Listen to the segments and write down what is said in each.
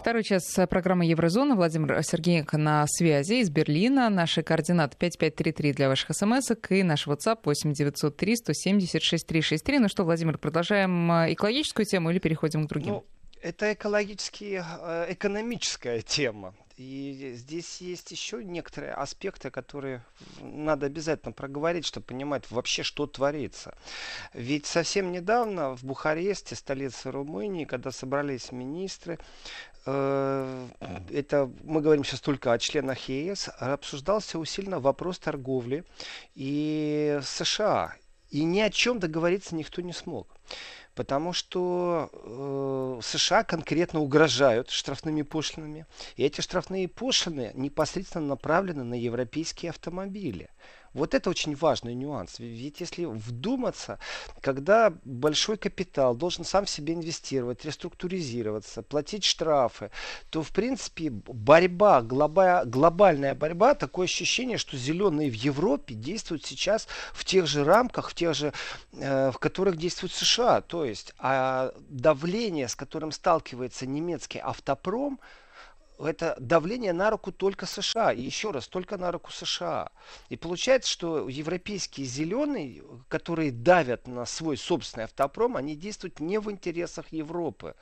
Второй час программы Еврозона. Владимир Сергеенко на связи из Берлина. Наши координаты 5533 для ваших смс и наш WhatsApp 8903 176 363. Ну что, Владимир, продолжаем э, экологическую тему или переходим к другим? Ну, это экологически э, экономическая тема. И здесь есть еще некоторые аспекты, которые надо обязательно проговорить, чтобы понимать вообще, что творится. Ведь совсем недавно в Бухаресте, столице Румынии, когда собрались министры, это мы говорим сейчас только о членах ЕС, обсуждался усиленно вопрос торговли и США. И ни о чем договориться никто не смог. Потому что э, США конкретно угрожают штрафными пошлинами. И эти штрафные пошлины непосредственно направлены на европейские автомобили. Вот это очень важный нюанс. Ведь если вдуматься, когда большой капитал должен сам в себе инвестировать, реструктуризироваться, платить штрафы, то в принципе борьба, глоба, глобальная борьба, такое ощущение, что зеленые в Европе действуют сейчас в тех же рамках, в тех же, э, в которых действует США. То есть а давление, с которым сталкивается немецкий автопром, это давление на руку только США. И еще раз, только на руку США. И получается, что европейские зеленые, которые давят на свой собственный автопром, они действуют не в интересах Европы.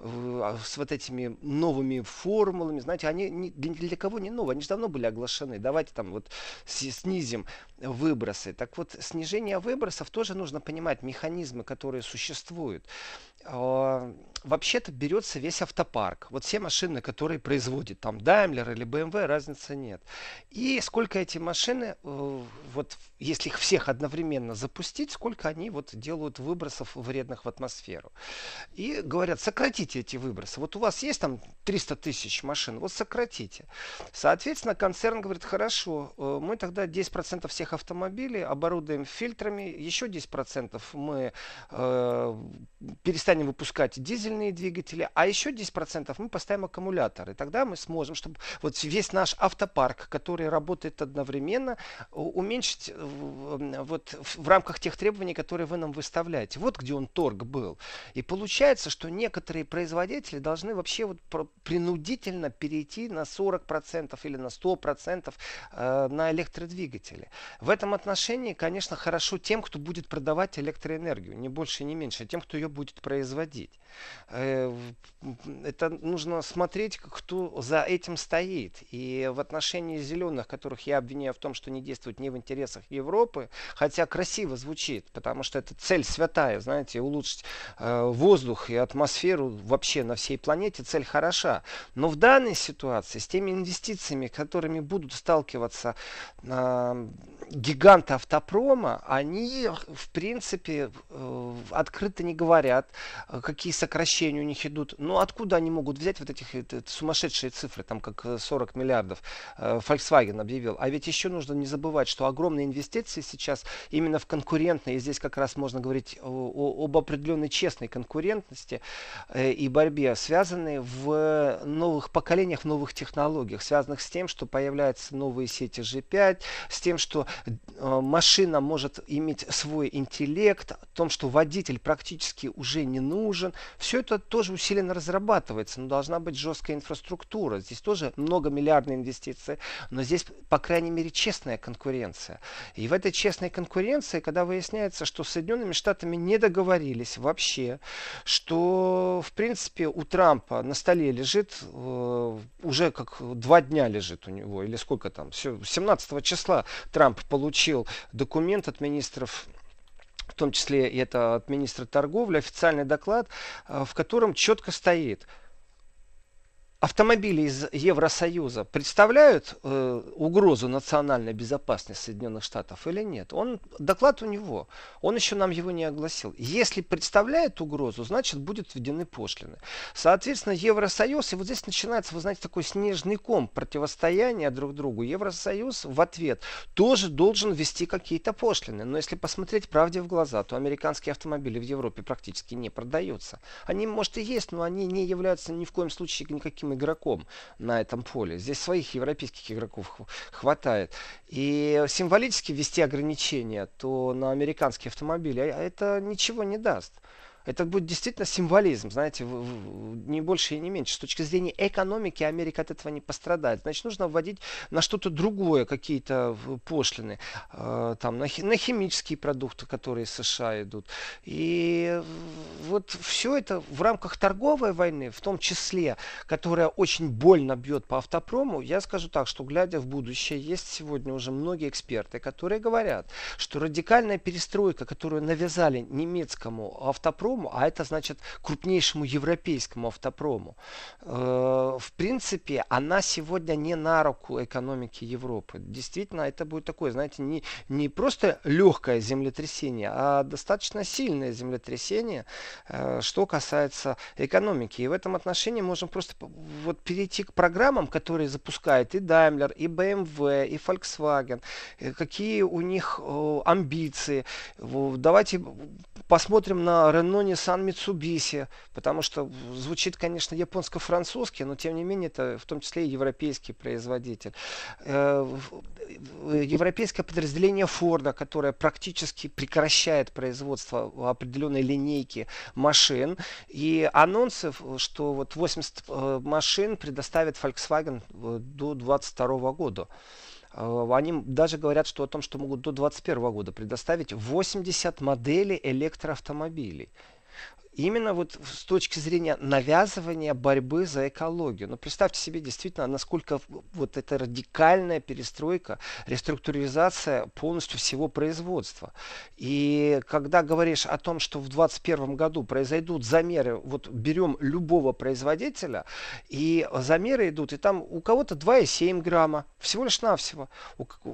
А с вот этими новыми формулами, знаете, они ни, для кого не новые, они же давно были оглашены. Давайте там вот снизим выбросы. Так вот, снижение выбросов тоже нужно понимать механизмы, которые существуют. А, вообще-то берется весь автопарк. Вот все машины, которые производит там Daimler или BMW, разницы нет. И сколько эти машины, э, вот если их всех одновременно запустить, сколько они вот делают выбросов вредных в атмосферу. И говорят, сократите эти выбросы. Вот у вас есть там 300 тысяч машин, вот сократите. Соответственно, концерн говорит, хорошо, э, мы тогда 10% всех автомобилей оборудуем фильтрами, еще 10% мы э, перестанем выпускать дизельные двигатели, а еще 10% мы поставим аккумуляторы. Тогда мы сможем, чтобы вот весь наш автопарк, который работает одновременно, уменьшить вот в рамках тех требований, которые вы нам выставляете. Вот где он торг был. И получается, что некоторые производители должны вообще вот принудительно перейти на 40% или на 100% э, на электродвигатели. В этом отношении, конечно, хорошо тем, кто будет продавать электроэнергию, не больше, не меньше, тем, кто ее будет производить. Э, это нужно смотреть, кто за этим стоит. И в отношении зеленых, которых я обвиняю в том, что не действуют не в интересах Европы, хотя красиво звучит, потому что это цель святая, знаете, улучшить э, воздух и атмосферу вообще на всей планете, цель хороша. Но в данной ситуации, с теми инвестициями, которыми будут сталкиваться гиганты автопрома, они, в принципе, э, открыто не говорят, э, какие сокращения у них идут. Но откуда они могут взять вот этих сумасшедшие цифры, там как 40 э, миллиардов Volkswagen объявил. А ведь еще нужно не забывать, что огромные инвестиции сейчас именно в конкурентные, здесь как раз можно говорить о, об определенной честной конкурентности и борьбе, связанные в новых поколениях, в новых технологиях, связанных с тем, что появляются новые сети G5, с тем, что машина может иметь свой интеллект, о том, что водитель практически уже не нужен. Все это тоже усиленно разрабатывается, но должна быть жесткая инфраструктура. Здесь тоже многомиллиардные инвестиции, но здесь, по крайней мере, честная конкуренция. И в этой честной конкуренции, когда выясняется, что Соединенными Штатами не договорились вообще, что, в принципе, у Трампа на столе лежит, э, уже как два дня лежит у него, или сколько там, 17 числа Трамп получил документ от министров в том числе и это от министра торговли, официальный доклад, э, в котором четко стоит – автомобили из Евросоюза представляют э, угрозу национальной безопасности Соединенных Штатов или нет? Он, доклад у него, он еще нам его не огласил. Если представляет угрозу, значит будет введены пошлины. Соответственно, Евросоюз, и вот здесь начинается, вы знаете, такой снежный ком противостояния друг другу. Евросоюз в ответ тоже должен ввести какие-то пошлины. Но если посмотреть правде в глаза, то американские автомобили в Европе практически не продаются. Они, может, и есть, но они не являются ни в коем случае никаким игроком на этом поле. Здесь своих европейских игроков хватает. И символически ввести ограничения, то на американские автомобили а это ничего не даст. Это будет действительно символизм, знаете, не больше и не меньше. С точки зрения экономики Америка от этого не пострадает. Значит, нужно вводить на что-то другое какие-то пошлины. Э, там, на, на химические продукты, которые из США идут. И вот все это в рамках торговой войны, в том числе, которая очень больно бьет по автопрому, я скажу так, что глядя в будущее, есть сегодня уже многие эксперты, которые говорят, что радикальная перестройка, которую навязали немецкому автопрому, автопрому, а это значит крупнейшему европейскому автопрому. Э, в принципе, она сегодня не на руку экономики Европы. Действительно, это будет такое, знаете, не, не просто легкое землетрясение, а достаточно сильное землетрясение, э, что касается экономики. И в этом отношении можем просто вот перейти к программам, которые запускает и Daimler, и BMW, и Volkswagen, э, какие у них амбиции. Давайте посмотрим на Renault Nissan Mitsubishi, потому что звучит, конечно, японско-французски, но тем не менее это в том числе и европейский производитель. Э, европейское подразделение Форда, которое практически прекращает производство определенной линейки машин, и анонсы, что вот 80 э, машин предоставит Volkswagen э, до 2022 года. Они даже говорят что о том, что могут до 2021 года предоставить 80 моделей электроавтомобилей именно вот с точки зрения навязывания борьбы за экологию. Но ну, представьте себе действительно, насколько вот эта радикальная перестройка, реструктуризация полностью всего производства. И когда говоришь о том, что в 2021 году произойдут замеры, вот берем любого производителя, и замеры идут, и там у кого-то 2,7 грамма, всего лишь навсего.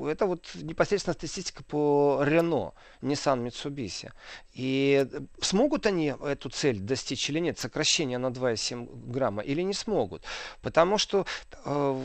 Это вот непосредственно статистика по Renault, Nissan Mitsubishi. И смогут они эту цель достичь или нет, сокращение на 2,7 грамма, или не смогут. Потому что э,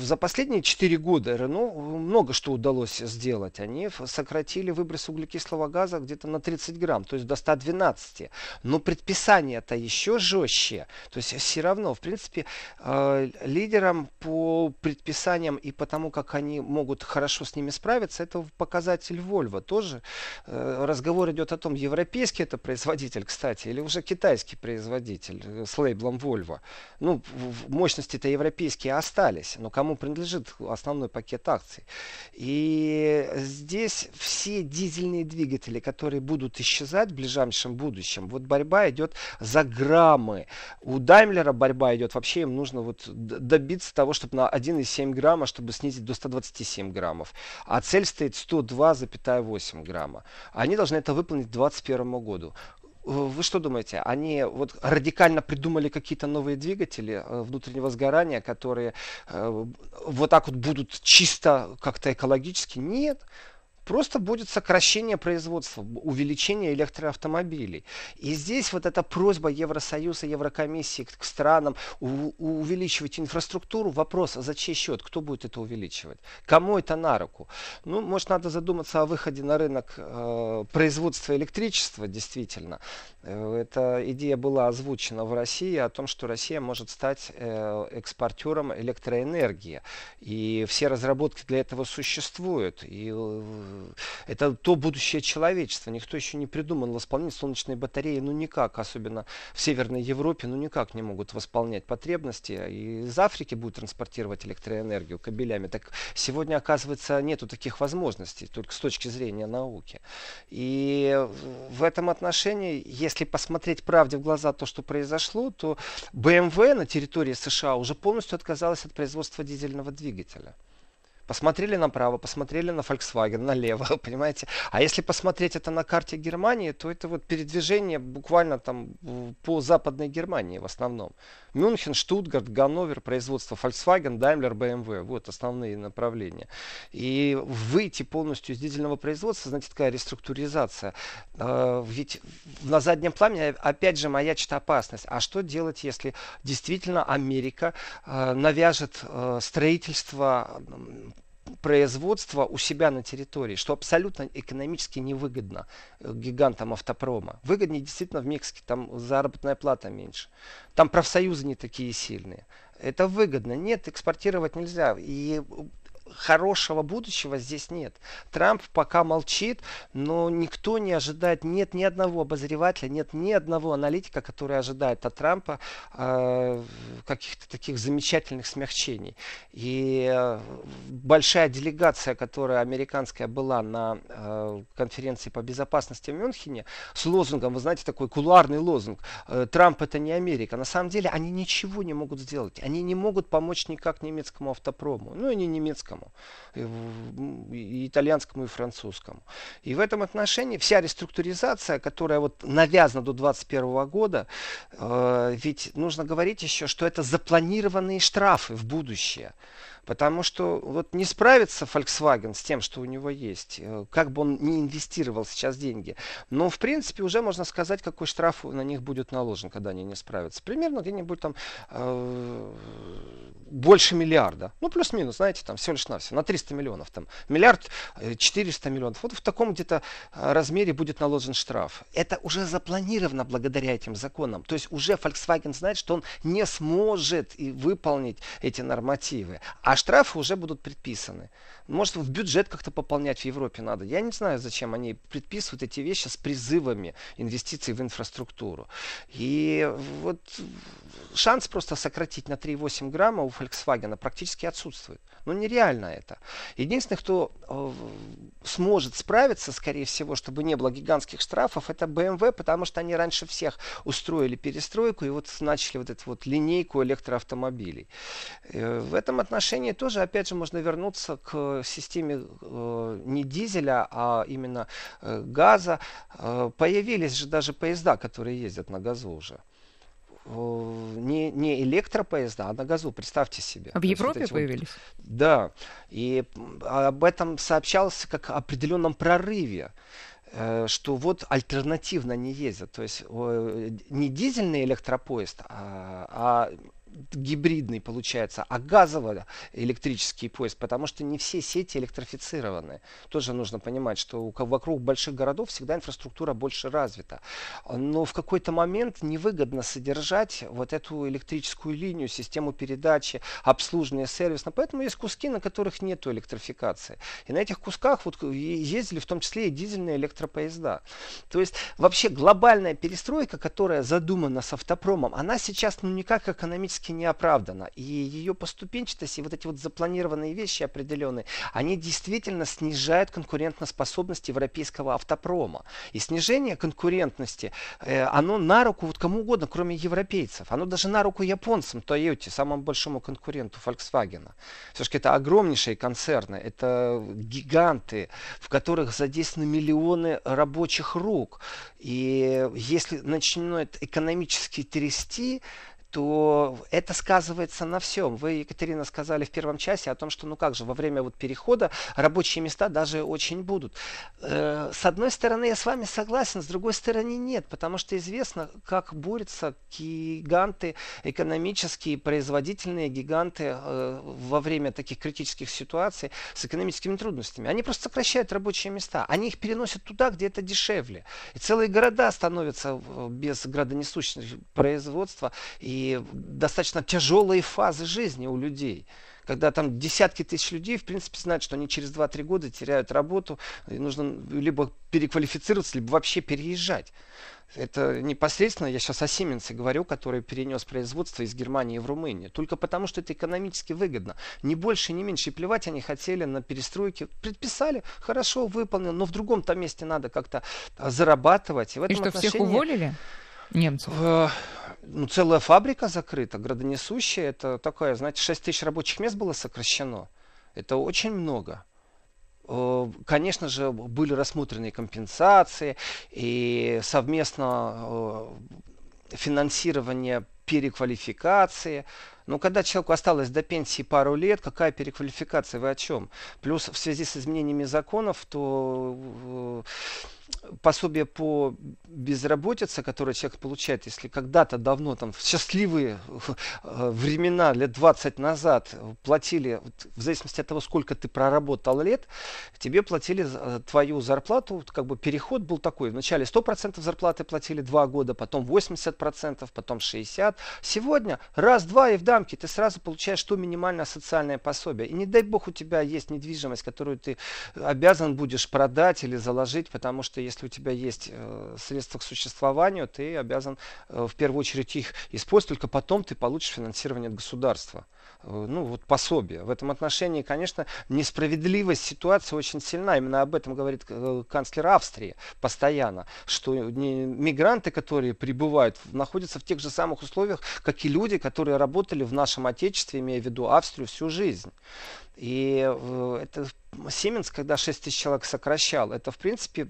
за последние 4 года Рено много что удалось сделать. Они сократили выброс углекислого газа где-то на 30 грамм, то есть до 112. Но предписание-то еще жестче. То есть все равно, в принципе, э, лидерам по предписаниям и по тому, как они могут хорошо с ними справиться, это показатель Volvo. Тоже э, разговор идет о том, европейский это производитель, кстати, или уже китайский производитель э, с лейблом Volvo. Ну, мощности-то европейские остались, но кому принадлежит основной пакет акций. И здесь все дизельные двигатели, которые будут исчезать в ближайшем будущем, вот борьба идет за граммы. У Даймлера борьба идет, вообще им нужно вот добиться того, чтобы на 1,7 грамма, чтобы снизить до 127 граммов. А цель стоит 102,8 грамма. Они должны это выполнить к 2021 году. Вы что думаете, они вот радикально придумали какие-то новые двигатели э, внутреннего сгорания, которые э, вот так вот будут чисто как-то экологически? Нет. Просто будет сокращение производства, увеличение электроавтомобилей. И здесь вот эта просьба Евросоюза, Еврокомиссии к странам у, увеличивать инфраструктуру. Вопрос, а за чей счет? Кто будет это увеличивать? Кому это на руку? Ну, может, надо задуматься о выходе на рынок э, производства электричества, действительно. Э, эта идея была озвучена в России о том, что Россия может стать э, экспортером электроэнергии. И все разработки для этого существуют. И э, это то будущее человечества. Никто еще не придумал восполнить солнечные батареи, ну никак, особенно в Северной Европе, ну никак не могут восполнять потребности. И из Африки будут транспортировать электроэнергию кабелями. Так сегодня, оказывается, нету таких возможностей, только с точки зрения науки. И в этом отношении, если посмотреть правде в глаза то, что произошло, то BMW на территории США уже полностью отказалась от производства дизельного двигателя. Посмотрели направо, посмотрели на Volkswagen, налево, понимаете? А если посмотреть это на карте Германии, то это вот передвижение буквально там по западной Германии в основном. Мюнхен, Штутгарт, Ганновер, производство Volkswagen, Daimler, BMW. Вот основные направления. И выйти полностью из дизельного производства, знаете, такая реструктуризация. А, ведь на заднем плане опять же маячит опасность. А что делать, если действительно Америка а, навяжет а, строительство производства у себя на территории, что абсолютно экономически невыгодно э, гигантам автопрома. Выгоднее действительно в Мексике, там заработная плата меньше. Там профсоюзы не такие сильные. Это выгодно. Нет, экспортировать нельзя. И хорошего будущего здесь нет. Трамп пока молчит, но никто не ожидает, нет ни одного обозревателя, нет ни одного аналитика, который ожидает от Трампа э, каких-то таких замечательных смягчений. И э, большая делегация, которая американская была на э, конференции по безопасности в Мюнхене, с лозунгом, вы знаете, такой кулуарный лозунг, э, Трамп это не Америка. На самом деле они ничего не могут сделать. Они не могут помочь никак немецкому автопрому. Ну и не немецкому, и итальянскому, и французскому. И в этом отношении вся реструктуризация, которая вот навязана до 2021 года, э, ведь нужно говорить еще, что это запланированные штрафы в будущее. Потому что вот не справится Volkswagen с тем, что у него есть, э, как бы он не инвестировал сейчас деньги. Но, в принципе, уже можно сказать, какой штраф на них будет наложен, когда они не справятся. Примерно где-нибудь там э, больше миллиарда. Ну, плюс-минус, знаете, там всего лишь навсего, на 300 миллионов. Там миллиард 400 э, миллионов. Вот в таком где-то э, размере будет наложен штраф. Это уже запланировано благодаря этим законам. То есть уже Volkswagen знает, что он не сможет и выполнить эти нормативы. А штрафы уже будут предписаны. Может, в бюджет как-то пополнять в Европе надо. Я не знаю, зачем они предписывают эти вещи с призывами инвестиций в инфраструктуру. И вот шанс просто сократить на 3,8 грамма у Volkswagen практически отсутствует. Ну, нереально это. Единственный, кто э, сможет справиться, скорее всего, чтобы не было гигантских штрафов, это BMW, потому что они раньше всех устроили перестройку и вот начали вот эту вот линейку электроавтомобилей. Э, в этом отношении тоже, опять же, можно вернуться к системе э, не дизеля, а именно э, газа. Э, появились же даже поезда, которые ездят на газу уже не, не электропоезда, а на газу, представьте себе. А в Европе вот появились? Вот, да, и об этом сообщалось как о определенном прорыве э, что вот альтернативно не ездят. То есть не дизельный электропоезд, а, а гибридный получается, а газово-электрический поезд, потому что не все сети электрифицированы. Тоже нужно понимать, что вокруг больших городов всегда инфраструктура больше развита. Но в какой-то момент невыгодно содержать вот эту электрическую линию, систему передачи, обслуживания сервиса. Поэтому есть куски, на которых нет электрификации. И на этих кусках вот ездили в том числе и дизельные электропоезда. То есть вообще глобальная перестройка, которая задумана с автопромом, она сейчас ну никак экономически практически не оправдана. И ее поступенчатость и вот эти вот запланированные вещи определенные, они действительно снижают конкурентоспособность европейского автопрома. И снижение конкурентности, э, оно на руку вот кому угодно, кроме европейцев. Оно даже на руку японцам, Toyota, самому большому конкуренту Volkswagen. Все-таки это огромнейшие концерны, это гиганты, в которых задействованы миллионы рабочих рук. И если начнет экономически трясти, то это сказывается на всем. Вы, Екатерина, сказали в первом часе о том, что ну как же, во время вот перехода рабочие места даже очень будут. Э, с одной стороны, я с вами согласен, с другой стороны нет, потому что известно, как борются гиганты, экономические, производительные гиганты э, во время таких критических ситуаций с экономическими трудностями. Они просто сокращают рабочие места, они их переносят туда, где это дешевле. И целые города становятся э, без градонесущего производства и достаточно тяжелые фазы жизни у людей когда там десятки тысяч людей, в принципе, знают, что они через 2-3 года теряют работу, и нужно либо переквалифицироваться, либо вообще переезжать. Это непосредственно, я сейчас о Сименсе говорю, который перенес производство из Германии в Румынию. Только потому, что это экономически выгодно. Ни больше, ни меньше. И плевать они хотели на перестройки. Предписали, хорошо, выполнил, но в другом-то месте надо как-то зарабатывать. И, в этом и что, отношении... всех уволили? немцев? Ну, целая фабрика закрыта, градонесущая. Это такое, знаете, 6 тысяч рабочих мест было сокращено. Это очень много. Э, конечно же, были рассмотрены компенсации и совместно э, финансирование переквалификации. Но когда человеку осталось до пенсии пару лет, какая переквалификация, вы о чем? Плюс в связи с изменениями законов, то пособие по безработице, которое человек получает, если когда-то давно, там, в счастливые э, времена, лет 20 назад, платили, в зависимости от того, сколько ты проработал лет, тебе платили э, твою зарплату, как бы переход был такой. Вначале 100% зарплаты платили 2 года, потом 80%, потом 60%, Сегодня раз-два и в дамке ты сразу получаешь то минимальное социальное пособие. И не дай бог у тебя есть недвижимость, которую ты обязан будешь продать или заложить, потому что если у тебя есть э, средства к существованию, ты обязан э, в первую очередь их использовать, только потом ты получишь финансирование от государства. Э, ну, вот пособие. В этом отношении, конечно, несправедливость ситуации очень сильна. Именно об этом говорит э, канцлер Австрии постоянно, что мигранты, которые прибывают, находятся в тех же самых условиях, как и люди, которые работали в нашем Отечестве, имея в виду Австрию, всю жизнь. И это Сименс, когда 6 тысяч человек сокращал, это, в принципе,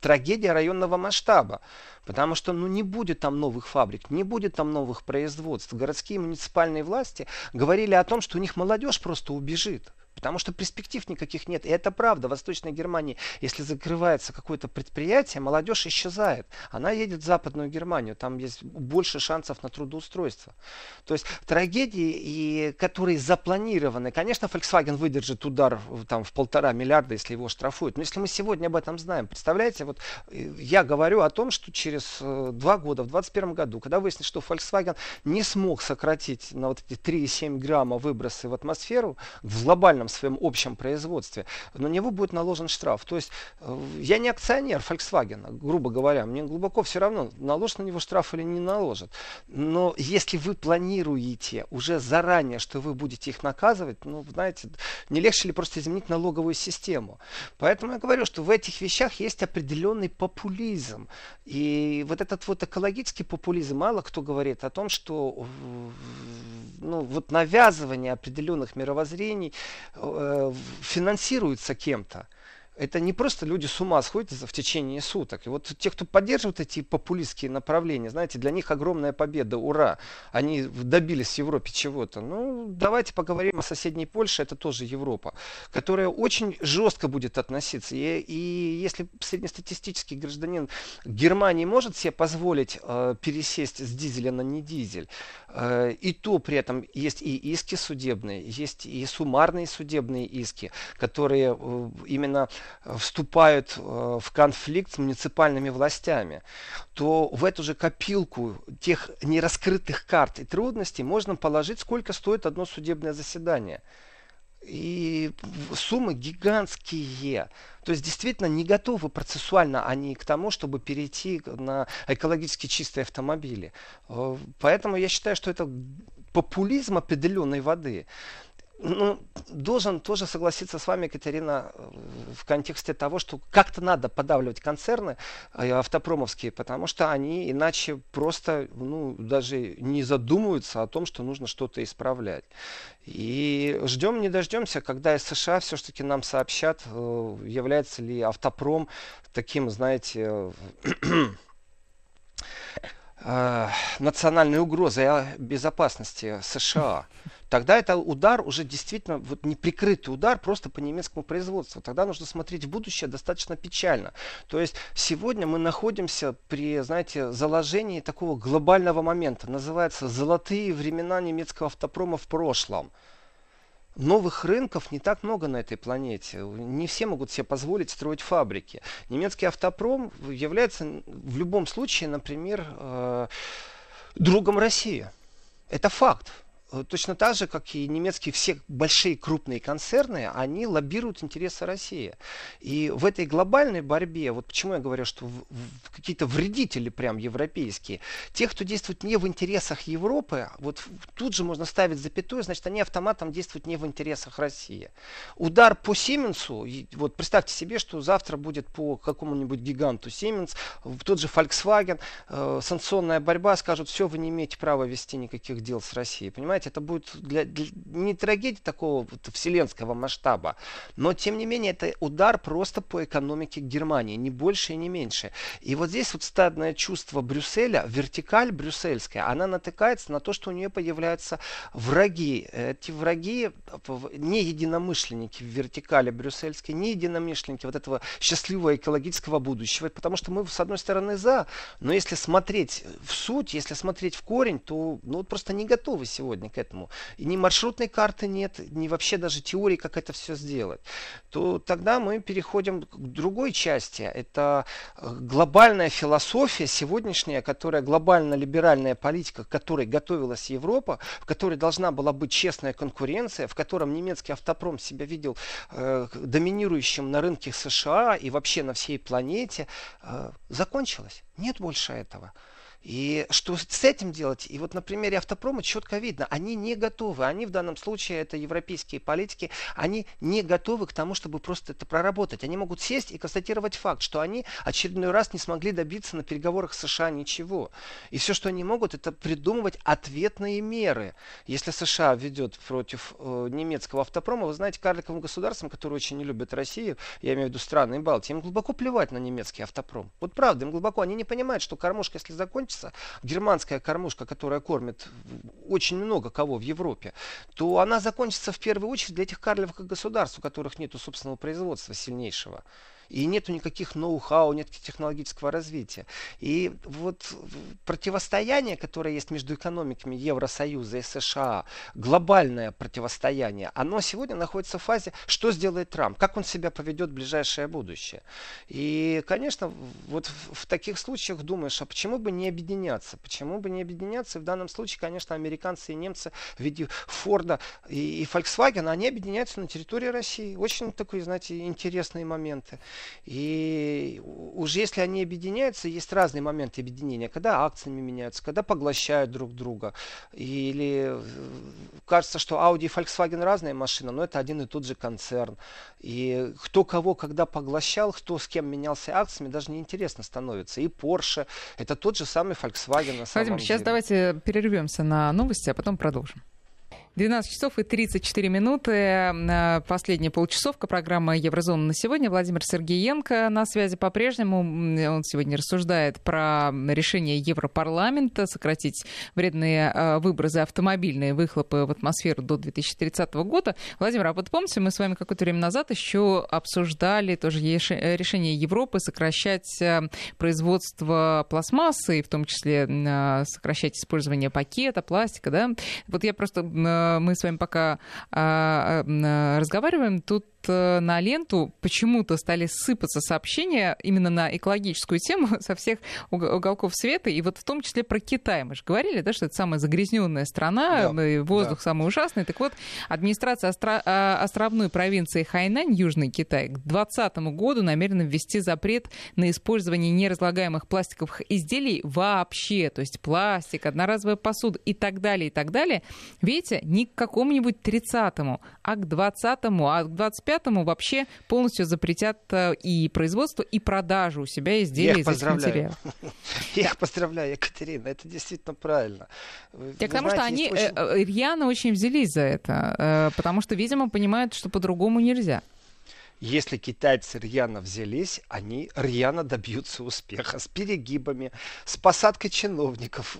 трагедия районного масштаба. Потому что ну, не будет там новых фабрик, не будет там новых производств. Городские муниципальные власти говорили о том, что у них молодежь просто убежит. Потому что перспектив никаких нет. И это правда. В Восточной Германии, если закрывается какое-то предприятие, молодежь исчезает. Она едет в Западную Германию. Там есть больше шансов на трудоустройство. То есть трагедии, и, которые запланированы. Конечно, Volkswagen выдержит удар там, в полтора миллиарда, если его штрафуют. Но если мы сегодня об этом знаем, представляете, вот э, я говорю о том, что через э, два года, в 2021 году, когда выяснится, что Volkswagen не смог сократить на вот эти 3,7 грамма выбросы в атмосферу в глобальном в своем общем производстве, на него будет наложен штраф. То есть э, я не акционер Volkswagen, грубо говоря, мне глубоко все равно, наложат на него штраф или не наложат. Но если вы планируете уже заранее, что вы будете их наказывать, ну, знаете, не легче ли просто изменить налоговую систему? Поэтому я говорю, что в этих вещах есть определенный популизм. И вот этот вот экологический популизм, мало кто говорит о том, что ну, вот навязывание определенных мировоззрений э, финансируется кем-то это не просто люди с ума сходят в течение суток. И вот те, кто поддерживает эти популистские направления, знаете, для них огромная победа, ура, они добились в Европе чего-то. Ну, давайте поговорим о соседней Польше, это тоже Европа, которая очень жестко будет относиться. И, и если среднестатистический гражданин Германии может себе позволить э, пересесть с дизеля на не дизель, э, и то при этом есть и иски судебные, есть и суммарные судебные иски, которые э, именно вступают э, в конфликт с муниципальными властями, то в эту же копилку тех нераскрытых карт и трудностей можно положить, сколько стоит одно судебное заседание. И суммы гигантские. То есть действительно не готовы процессуально они к тому, чтобы перейти на экологически чистые автомобили. Э, поэтому я считаю, что это популизм определенной воды ну, должен тоже согласиться с вами, Екатерина, в контексте того, что как-то надо подавливать концерны э, автопромовские, потому что они иначе просто ну, даже не задумываются о том, что нужно что-то исправлять. И ждем, не дождемся, когда из США все-таки нам сообщат, э, является ли автопром таким, знаете, национальной угрозой безопасности США тогда это удар уже действительно вот неприкрытый удар просто по немецкому производству. Тогда нужно смотреть в будущее достаточно печально. То есть сегодня мы находимся при, знаете, заложении такого глобального момента. Называется «Золотые времена немецкого автопрома в прошлом» новых рынков не так много на этой планете. Не все могут себе позволить строить фабрики. Немецкий автопром является в любом случае, например, э, другом России. Это факт. Э, точно так же, как и немецкие все большие крупные концерны, они лоббируют интересы России. И в этой глобальной борьбе, вот почему я говорю, что какие-то вредители прям европейские, те, кто действует не в интересах Европы, вот тут же можно ставить запятую, значит, они автоматом действуют не в интересах России. Удар по Сименсу, вот представьте себе, что завтра будет по какому-нибудь гиганту Siemens, тот же Volkswagen, э, санкционная борьба, скажут, все, вы не имеете права вести никаких дел с Россией. Понимаете? Понимаете, это будет для, для, не трагедия такого вот вселенского масштаба, но тем не менее это удар просто по экономике Германии, не больше и не меньше. И вот здесь вот стадное чувство Брюсселя, вертикаль брюссельская, она натыкается на то, что у нее появляются враги. Эти враги не единомышленники в вертикали брюссельской, не единомышленники вот этого счастливого экологического будущего, потому что мы с одной стороны за, но если смотреть в суть, если смотреть в корень, то ну, вот просто не готовы сегодня к этому, и ни маршрутной карты нет, ни вообще даже теории, как это все сделать, то тогда мы переходим к другой части. Это э, глобальная философия сегодняшняя, которая глобально-либеральная политика, к которой готовилась Европа, в которой должна была быть честная конкуренция, в котором немецкий автопром себя видел э, доминирующим на рынке США и вообще на всей планете, э, закончилась. Нет больше этого. И что с этим делать? И вот на примере автопрома четко видно, они не готовы. Они в данном случае, это европейские политики, они не готовы к тому, чтобы просто это проработать. Они могут сесть и констатировать факт, что они очередной раз не смогли добиться на переговорах США ничего. И все, что они могут, это придумывать ответные меры. Если США ведет против э, немецкого автопрома, вы знаете, карликовым государствам, которые очень не любят Россию, я имею в виду страны Балтии, им глубоко плевать на немецкий автопром. Вот правда, им глубоко, они не понимают, что кормушка, если закончится, закончится, германская кормушка, которая кормит очень много кого в Европе, то она закончится в первую очередь для этих карлевых государств, у которых нет собственного производства сильнейшего и нету никаких ноу-хау, нет технологического развития. И вот противостояние, которое есть между экономиками Евросоюза и США, глобальное противостояние, оно сегодня находится в фазе, что сделает Трамп, как он себя поведет в ближайшее будущее. И, конечно, вот в, таких случаях думаешь, а почему бы не объединяться? Почему бы не объединяться? И в данном случае, конечно, американцы и немцы в виде Форда и, и Volkswagen, они объединяются на территории России. Очень такие, знаете, интересные моменты. И уж если они объединяются, есть разные моменты объединения, когда акциями меняются, когда поглощают друг друга. Или э, кажется, что Audi и Volkswagen разные машины, но это один и тот же концерн. И кто кого когда поглощал, кто с кем менялся акциями, даже неинтересно становится. И Porsche, это тот же самый Volkswagen на самом Владимир, деле. сейчас давайте перервемся на новости, а потом продолжим. 12 часов и 34 минуты. Последняя полчасовка программы «Еврозона» на сегодня. Владимир Сергеенко на связи по-прежнему. Он сегодня рассуждает про решение Европарламента сократить вредные а, выбросы автомобильные выхлопы в атмосферу до 2030 года. Владимир, а вот помните, мы с вами какое-то время назад еще обсуждали тоже решение Европы сокращать производство пластмассы, в том числе сокращать использование пакета, пластика, да? Вот я просто мы с вами пока а, а, разговариваем, тут на ленту почему-то стали сыпаться сообщения именно на экологическую тему со всех уголков света, и вот в том числе про Китай. Мы же говорили, да, что это самая загрязненная страна, да, воздух да. самый ужасный. Так вот, администрация остро... А, островной провинции Хайнань, Южный Китай, к 2020 году намерена ввести запрет на использование неразлагаемых пластиковых изделий вообще, то есть пластик, одноразовая посуда и так далее, и так далее. Видите, не к какому-нибудь 30-му, а к 20-му, а к 25 2025-му вообще полностью запретят э, и производство, и продажу у себя изделий из этих материалов. Я их поздравляю, Екатерина, это действительно правильно. Я к тому, что они очень... Э, рьяно очень взялись за это, э, потому что, видимо, понимают, что по-другому нельзя. Если китайцы рьяно взялись, они рьяно добьются успеха с перегибами, с посадкой чиновников,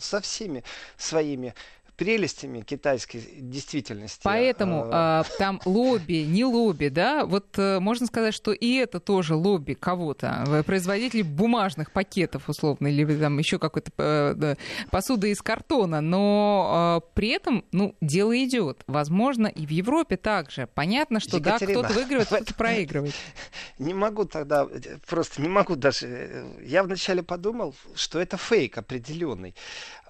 со всеми своими прелестями китайской действительности. Поэтому э, там лобби, не лобби, да? Вот э, можно сказать, что и это тоже лобби кого-то, производителей бумажных пакетов, условно, или там еще какой-то э, да, посуды из картона, но э, при этом, ну, дело идет. Возможно, и в Европе также. Понятно, что Екатерина, да, кто-то выигрывает, кто-то проигрывает. Не могу тогда, просто не могу даже. Я вначале подумал, что это фейк определенный.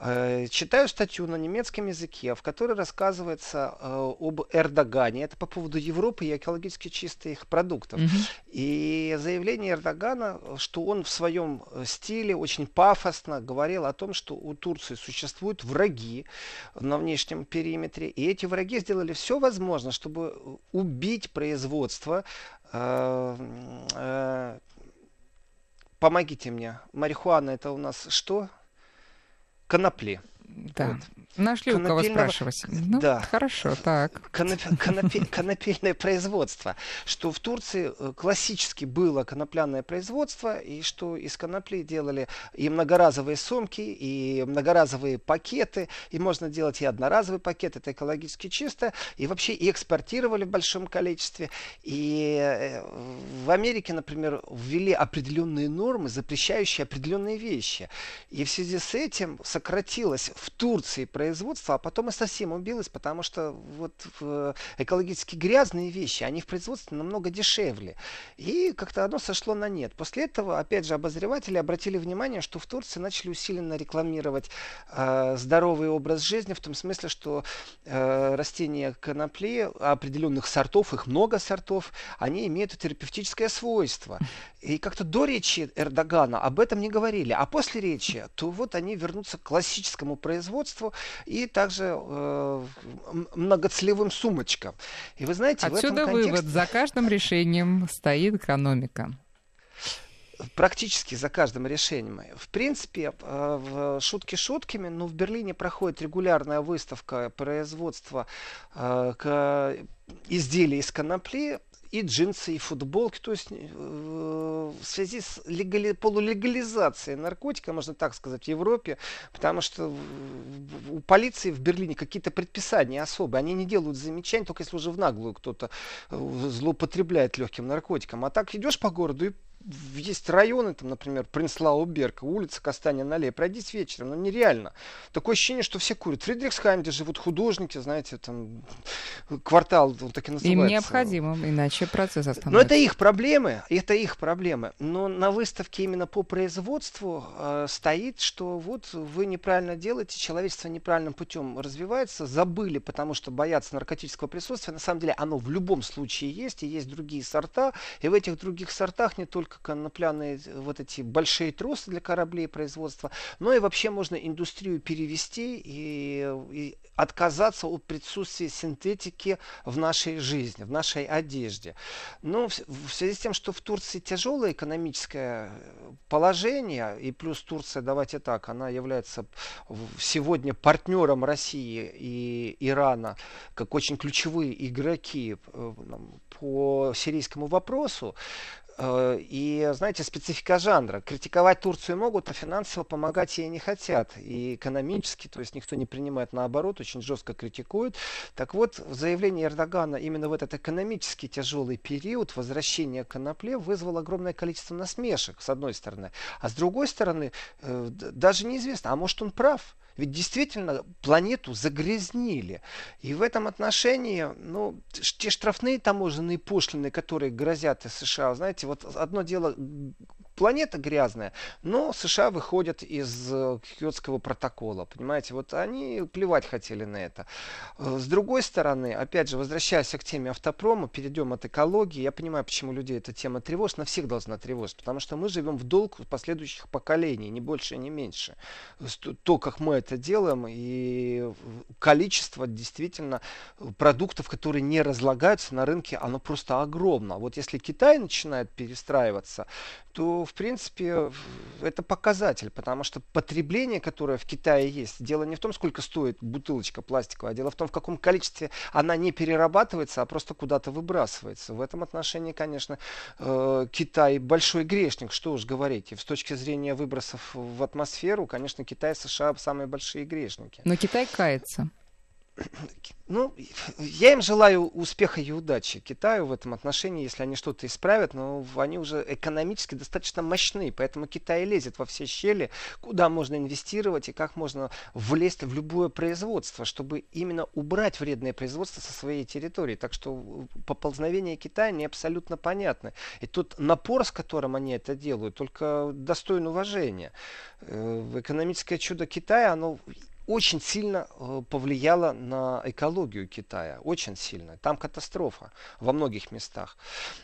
Э, читаю статью на немецком языке, в которой рассказывается э, об Эрдогане. Это по поводу Европы и экологически чистых продуктов. Mm-hmm. И заявление Эрдогана, что он в своем э, стиле очень пафосно говорил о том, что у Турции существуют враги на внешнем периметре. И эти враги сделали все возможное, чтобы убить производство помогите мне. Марихуана это у нас что? Конопли. Да. Вот. Нашли у кого спрашивать. Ну, да. Хорошо, так. Коноп... Конопельное производство. Что в Турции э, классически было конопляное производство, и что из конопли делали и многоразовые сумки, и многоразовые пакеты, и можно делать и одноразовый пакет, это экологически чисто, и вообще и экспортировали в большом количестве. И э, в Америке, например, ввели определенные нормы, запрещающие определенные вещи. И в связи с этим сократилось в Турции производство, а потом и совсем убилось, потому что вот экологически грязные вещи, они в производстве намного дешевле. И как-то одно сошло на нет. После этого, опять же, обозреватели обратили внимание, что в Турции начали усиленно рекламировать э, здоровый образ жизни, в том смысле, что э, растения конопли определенных сортов, их много сортов, они имеют терапевтическое свойство. И как-то до речи Эрдогана об этом не говорили. А после речи, то вот они вернутся к классическому производству и также э, многоцелевым сумочкам. И вы знаете, Отсюда в этом контексте... вывод. За каждым решением стоит экономика практически за каждым решением. В принципе, э, шутки шутками, но в Берлине проходит регулярная выставка производства э, изделий из конопли и джинсы, и футболки. То есть э, в связи с легали... полулегализацией наркотика, можно так сказать, в Европе, потому что у полиции в Берлине какие-то предписания особые. Они не делают замечаний, только если уже в наглую кто-то злоупотребляет легким наркотиком. А так идешь по городу и есть районы, там, например, Принслау Берка, улица Кастаня Налей, пройдись вечером, ну нереально. Такое ощущение, что все курят. Фридрихсхайм, где живут художники, знаете, там квартал он так и называется. Им необходимо, иначе процесс остановится. Но это их проблемы, это их проблемы. Но на выставке именно по производству э, стоит, что вот вы неправильно делаете, человечество неправильным путем развивается, забыли, потому что боятся наркотического присутствия. На самом деле оно в любом случае есть, и есть другие сорта, и в этих других сортах не только конопляные вот эти большие тросы для кораблей производства, но и вообще можно индустрию перевести и, и отказаться от присутствия синтетики в нашей жизни, в нашей одежде. Но в, в связи с тем, что в Турции тяжелое экономическое положение, и плюс Турция, давайте так, она является сегодня партнером России и Ирана, как очень ключевые игроки э, по сирийскому вопросу, Э, и, знаете, специфика жанра. Критиковать Турцию могут, а финансово помогать ей не хотят. И экономически, то есть никто не принимает наоборот, очень жестко критикует. Так вот, заявление Эрдогана именно в этот экономически тяжелый период возвращения к конопле вызвало огромное количество насмешек, с одной стороны. А с другой стороны, э, даже неизвестно, а может он прав. Ведь действительно планету загрязнили. И в этом отношении, ну, те штрафные таможенные пошлины, которые грозят США, знаете, вот одно дело планета грязная, но США выходят из э, Киотского протокола, понимаете, вот они плевать хотели на это. Э, с другой стороны, опять же, возвращаясь к теме автопрома, перейдем от экологии, я понимаю, почему людей эта тема тревожит, на всех должна тревожить, потому что мы живем в долг последующих поколений, не больше, не меньше. То, как мы это делаем, и количество действительно продуктов, которые не разлагаются на рынке, оно просто огромно. Вот если Китай начинает перестраиваться, то, в принципе, это показатель, потому что потребление, которое в Китае есть, дело не в том, сколько стоит бутылочка пластиковая, а дело в том, в каком количестве она не перерабатывается, а просто куда-то выбрасывается. В этом отношении, конечно, э, Китай большой грешник, что уж говорить. И с точки зрения выбросов в атмосферу, конечно, Китай и США самые большие грешники. Но Китай кается. Ну, я им желаю успеха и удачи Китаю в этом отношении, если они что-то исправят, но они уже экономически достаточно мощны, поэтому Китай лезет во все щели, куда можно инвестировать и как можно влезть в любое производство, чтобы именно убрать вредное производство со своей территории. Так что поползновение Китая не абсолютно понятно. И тут напор, с которым они это делают, только достоин уважения. Э, экономическое чудо Китая, оно очень сильно э, повлияло на экологию Китая. Очень сильно. Там катастрофа во многих местах.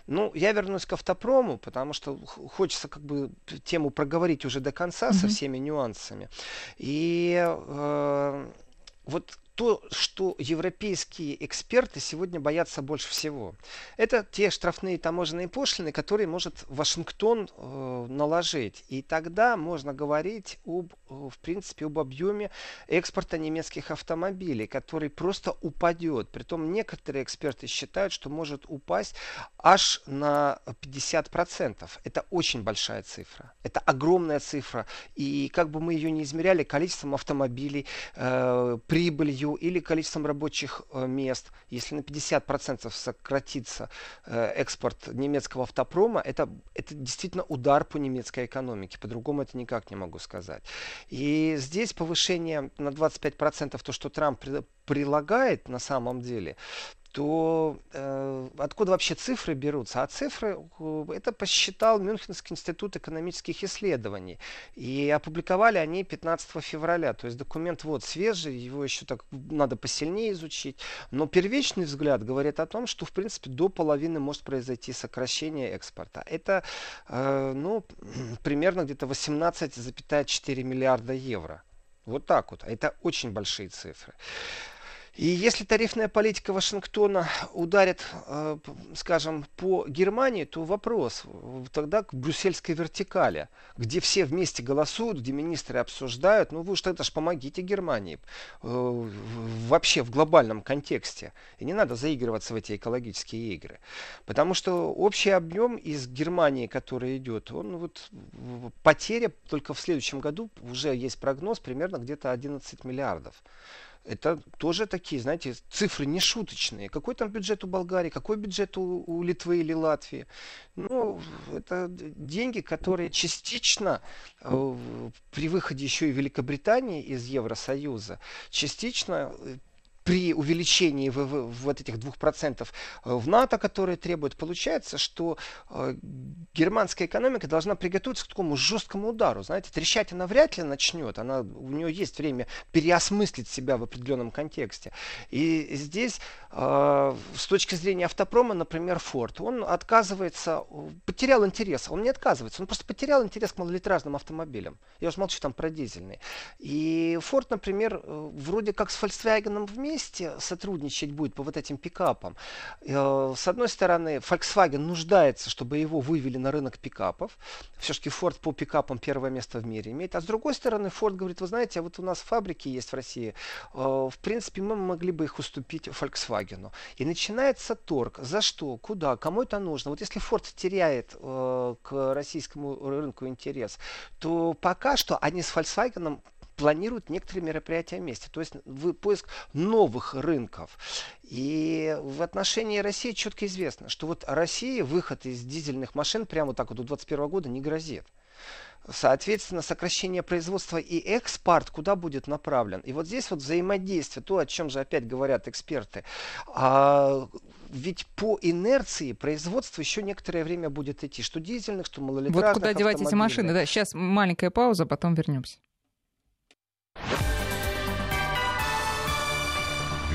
Ну, я вернусь к автопрому, потому что хочется как бы тему проговорить уже до конца mm-hmm. со всеми нюансами. И э, вот то, что европейские эксперты сегодня боятся больше всего. Это те штрафные таможенные пошлины, которые может Вашингтон э, наложить. И тогда можно говорить об, в принципе, об объеме экспорта немецких автомобилей, который просто упадет. Притом некоторые эксперты считают, что может упасть аж на 50%. Это очень большая цифра. Это огромная цифра. И как бы мы ее не измеряли количеством автомобилей, э, прибылью, или количеством рабочих э, мест. Если на 50% сократится э, экспорт немецкого автопрома, это, это действительно удар по немецкой экономике. По-другому это никак не могу сказать. И здесь повышение на 25%, то, что Трамп прилагает на самом деле, то э, откуда вообще цифры берутся? А цифры э, это посчитал Мюнхенский институт экономических исследований. И опубликовали они 15 февраля. То есть документ вот свежий, его еще так надо посильнее изучить. Но первичный взгляд говорит о том, что в принципе до половины может произойти сокращение экспорта. Это э, ну, примерно где-то 18,4 миллиарда евро. Вот так вот. Это очень большие цифры. И если тарифная политика Вашингтона ударит, э, скажем, по Германии, то вопрос тогда к брюссельской вертикали, где все вместе голосуют, где министры обсуждают. Ну вы уж тогда ж помогите Германии э, вообще в глобальном контексте. И не надо заигрываться в эти экологические игры. Потому что общий объем из Германии, который идет, он вот потеря только в следующем году, уже есть прогноз, примерно где-то 11 миллиардов это тоже такие, знаете, цифры не шуточные. Какой там бюджет у Болгарии, какой бюджет у, у Литвы или Латвии? Ну, это деньги, которые частично э, при выходе еще и Великобритании из Евросоюза, частично э, при увеличении в, в, вот этих двух процентов э, в НАТО, которые требуют, получается, что э, германская экономика должна приготовиться к такому жесткому удару. Знаете, трещать она вряд ли начнет, она, у нее есть время переосмыслить себя в определенном контексте. И здесь, э, с точки зрения автопрома, например, Ford, он отказывается, потерял интерес, он не отказывается, он просто потерял интерес к малолитражным автомобилям. Я уже молчу там про дизельные. И Ford, например, вроде как с Volkswagen вместе, вместе сотрудничать будет по вот этим пикапам. Э, с одной стороны, Volkswagen нуждается, чтобы его вывели на рынок пикапов. Все-таки Ford по пикапам первое место в мире имеет. А с другой стороны, Ford говорит, вы знаете, а вот у нас фабрики есть в России. Э, в принципе, мы могли бы их уступить Volkswagen. И начинается торг. За что? Куда? Кому это нужно? Вот если Ford теряет э, к российскому рынку интерес, то пока что они с Volkswagen планируют некоторые мероприятия вместе. То есть поиск новых рынков. И в отношении России четко известно, что вот России выход из дизельных машин прямо так вот до 2021 года не грозит. Соответственно, сокращение производства и экспорт куда будет направлен? И вот здесь вот взаимодействие, то, о чем же опять говорят эксперты. А, ведь по инерции производство еще некоторое время будет идти. Что дизельных, что малолитражных Вот куда девать эти машины? Да, сейчас маленькая пауза, потом вернемся.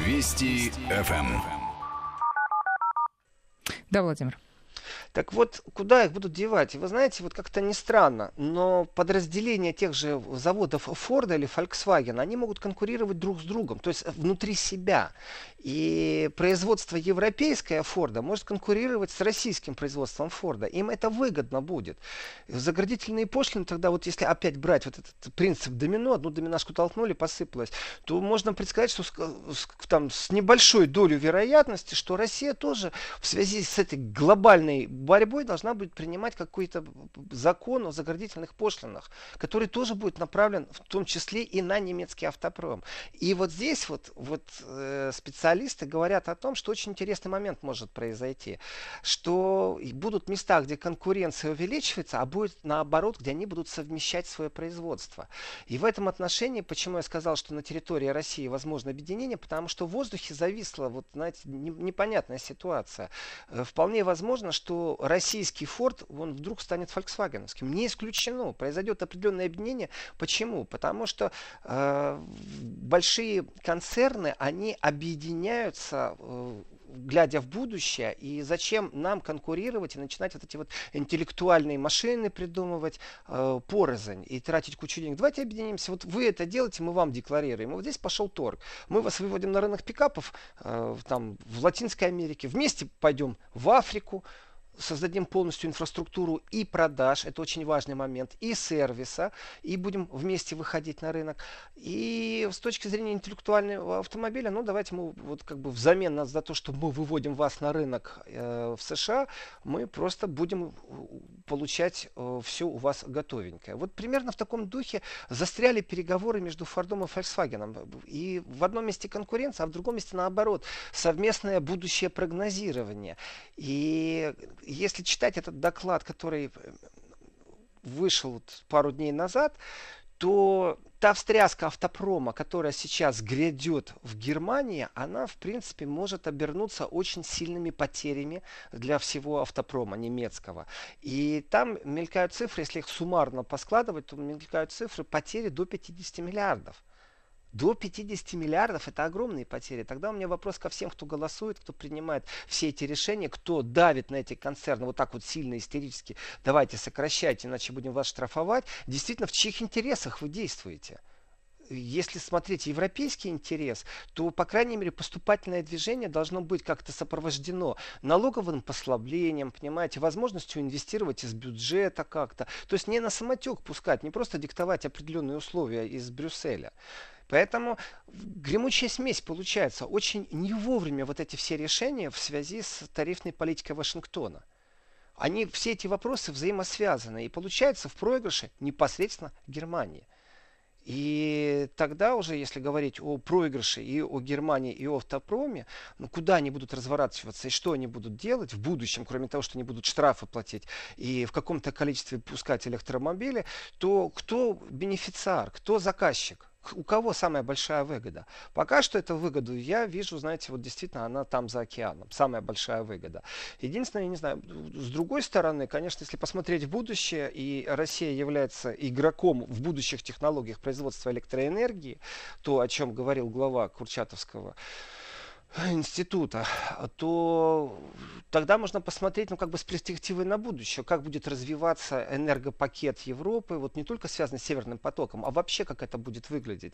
Вести ФМ. Да, Владимир. Так вот, куда их будут девать? Вы знаете, вот как-то не странно, но подразделения тех же заводов Ford или Volkswagen, они могут конкурировать друг с другом, то есть внутри себя. И производство европейское Форда может конкурировать с российским производством Форда. Им это выгодно будет. Заградительные пошлины тогда, вот если опять брать вот этот принцип домино, одну доминашку толкнули, посыпалось, то можно предсказать, что с, с, там, с небольшой долей вероятности, что Россия тоже в связи с этой глобальной борьбой должна будет принимать какой-то закон о заградительных пошлинах, который тоже будет направлен в том числе и на немецкий автопром. И вот здесь вот, вот э, специалисты говорят о том, что очень интересный момент может произойти, что будут места, где конкуренция увеличивается, а будет наоборот, где они будут совмещать свое производство. И в этом отношении, почему я сказал, что на территории России возможно объединение, потому что в воздухе зависла вот, знаете, непонятная ситуация. Э, вполне возможно, что российский Форд, он вдруг станет фольксвагеновским. Не исключено. Произойдет определенное объединение. Почему? Потому что э, большие концерны, они объединяют меняются, э, глядя в будущее, и зачем нам конкурировать и начинать вот эти вот интеллектуальные машины придумывать э, порознь и тратить кучу денег. Давайте объединимся. Вот вы это делаете, мы вам декларируем. И вот здесь пошел торг. Мы вас выводим на рынок пикапов э, там, в Латинской Америке. Вместе пойдем в Африку, создадим полностью инфраструктуру и продаж, это очень важный момент, и сервиса, и будем вместе выходить на рынок. И с точки зрения интеллектуального автомобиля, ну давайте мы вот как бы взамен за то, что мы выводим вас на рынок э, в США, мы просто будем получать э, все у вас готовенькое. Вот примерно в таком духе застряли переговоры между Фордом и Volkswagen. И в одном месте конкуренция, а в другом месте наоборот. Совместное будущее прогнозирование. И если читать этот доклад, который э, вышел вот пару дней назад, то та встряска автопрома, которая сейчас грядет в Германии, она, в принципе, может обернуться очень сильными потерями для всего автопрома немецкого. И там мелькают цифры, если их суммарно поскладывать, то мелькают цифры потери до 50 миллиардов. До 50 миллиардов это огромные потери. Тогда у меня вопрос ко всем, кто голосует, кто принимает все эти решения, кто давит на эти концерны вот так вот сильно истерически. Давайте сокращайте, иначе будем вас штрафовать. Действительно, в чьих интересах вы действуете? если смотреть европейский интерес, то, по крайней мере, поступательное движение должно быть как-то сопровождено налоговым послаблением, понимаете, возможностью инвестировать из бюджета как-то. То есть не на самотек пускать, не просто диктовать определенные условия из Брюсселя. Поэтому гремучая смесь получается. Очень не вовремя вот эти все решения в связи с тарифной политикой Вашингтона. Они, все эти вопросы взаимосвязаны. И получается в проигрыше непосредственно Германия. И тогда уже, если говорить о проигрыше и о Германии, и о автопроме, ну куда они будут разворачиваться и что они будут делать в будущем, кроме того, что они будут штрафы платить и в каком-то количестве пускать электромобили, то кто бенефициар, кто заказчик? У кого самая большая выгода? Пока что эту выгоду я вижу, знаете, вот действительно она там за океаном, самая большая выгода. Единственное, я не знаю, с другой стороны, конечно, если посмотреть в будущее, и Россия является игроком в будущих технологиях производства электроэнергии, то, о чем говорил глава Курчатовского, института, то тогда можно посмотреть, ну, как бы с перспективой на будущее, как будет развиваться энергопакет Европы, вот не только связанный с Северным потоком, а вообще как это будет выглядеть.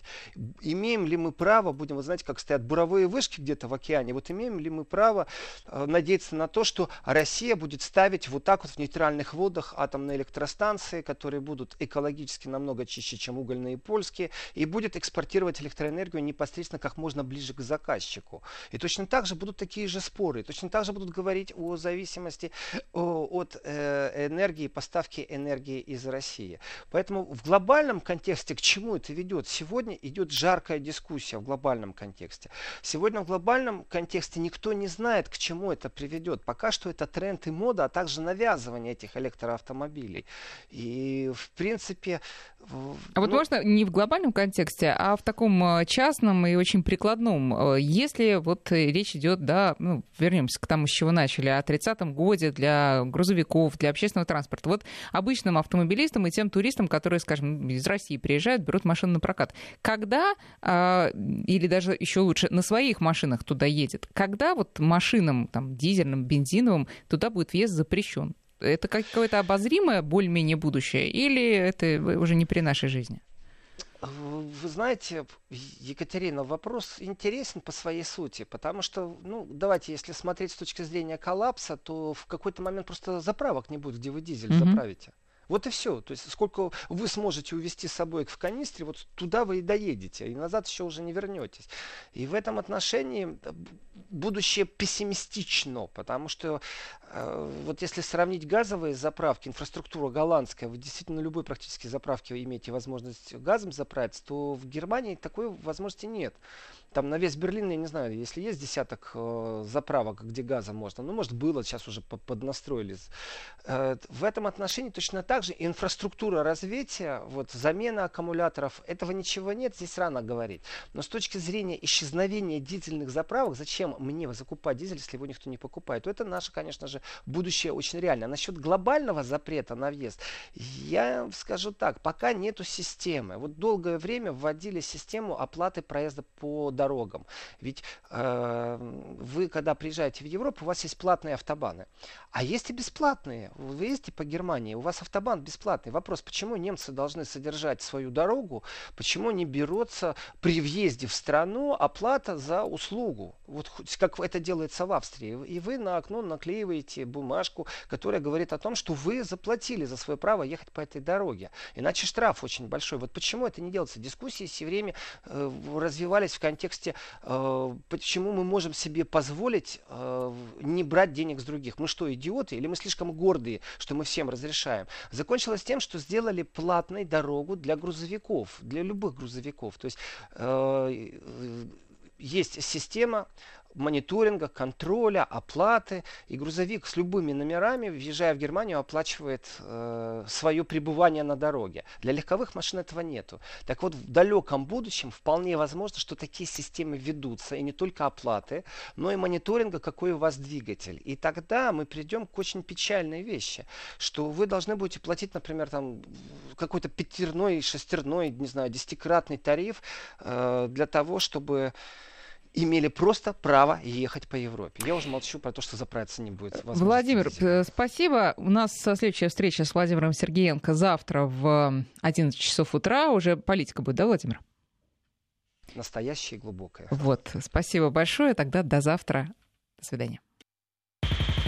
Имеем ли мы право, будем, вы знаете, как стоят буровые вышки где-то в океане, вот имеем ли мы право э, надеяться на то, что Россия будет ставить вот так вот в нейтральных водах атомные электростанции, которые будут экологически намного чище, чем угольные и польские, и будет экспортировать электроэнергию непосредственно как можно ближе к заказчику. И точно так же будут такие же споры, точно так же будут говорить о зависимости от э, энергии, поставки энергии из России. Поэтому в глобальном контексте к чему это ведет? Сегодня идет жаркая дискуссия в глобальном контексте. Сегодня в глобальном контексте никто не знает, к чему это приведет. Пока что это тренд и мода, а также навязывание этих электроавтомобилей. И в принципе... А ну... вот можно не в глобальном контексте, а в таком э, частном и очень прикладном. Э, если вот вот речь идет, да, ну, вернемся к тому, с чего начали, о 30-м годе для грузовиков, для общественного транспорта. Вот обычным автомобилистам и тем туристам, которые, скажем, из России приезжают, берут машину на прокат. Когда, э, или даже еще лучше, на своих машинах туда едет, когда вот машинам, там, дизельным, бензиновым, туда будет въезд запрещен? Это какое-то обозримое более-менее будущее или это уже не при нашей жизни? Вы знаете, Екатерина, вопрос интересен по своей сути, потому что, ну, давайте, если смотреть с точки зрения коллапса, то в какой-то момент просто заправок не будет, где вы дизель mm-hmm. заправите. Вот и все. То есть сколько вы сможете увезти с собой в канистре, вот туда вы и доедете, и назад еще уже не вернетесь. И в этом отношении э, будущее пессимистично, потому что вот если сравнить газовые заправки, инфраструктура голландская, вы действительно на любой практически заправке имеете возможность газом заправиться, то в Германии такой возможности нет. Там на весь Берлин, я не знаю, если есть десяток э, заправок, где газа можно, ну, может, было, сейчас уже поднастроились. Э, в этом отношении точно так же инфраструктура развития, вот, замена аккумуляторов, этого ничего нет, здесь рано говорить. Но с точки зрения исчезновения дизельных заправок, зачем мне закупать дизель, если его никто не покупает, то это наше, конечно же, будущее очень реально. Насчет глобального запрета на въезд, я скажу так, пока нету системы. Вот долгое время вводили систему оплаты проезда по дорогам. Ведь э, вы, когда приезжаете в Европу, у вас есть платные автобаны. А есть и бесплатные. Вы ездите по Германии, у вас автобан бесплатный. Вопрос, почему немцы должны содержать свою дорогу, почему не берется при въезде в страну оплата за услугу? Вот как это делается в Австрии. И вы на окно наклеиваете получите бумажку, которая говорит о том, что вы заплатили за свое право ехать по этой дороге. Иначе штраф очень большой. Вот почему это не делается? Дискуссии все время э, развивались в контексте, э, почему мы можем себе позволить э, не брать денег с других. Мы что, идиоты? Или мы слишком гордые, что мы всем разрешаем? Закончилось тем, что сделали платной дорогу для грузовиков, для любых грузовиков. То есть э, есть система мониторинга, контроля, оплаты. И грузовик с любыми номерами, въезжая в Германию, оплачивает э, свое пребывание на дороге. Для легковых машин этого нету. Так вот, в далеком будущем вполне возможно, что такие системы ведутся. И не только оплаты, но и мониторинга, какой у вас двигатель. И тогда мы придем к очень печальной вещи, что вы должны будете платить, например, там какой-то пятерной, шестерной, не знаю, десятикратный тариф э, для того, чтобы имели просто право ехать по Европе. Я уже молчу про то, что заправиться не будет. Владимир, э, спасибо. У нас следующая встреча с Владимиром Сергеенко завтра в 11 часов утра. Уже политика будет, да, Владимир? Настоящая и глубокая. Вот, спасибо большое. Тогда до завтра. До свидания.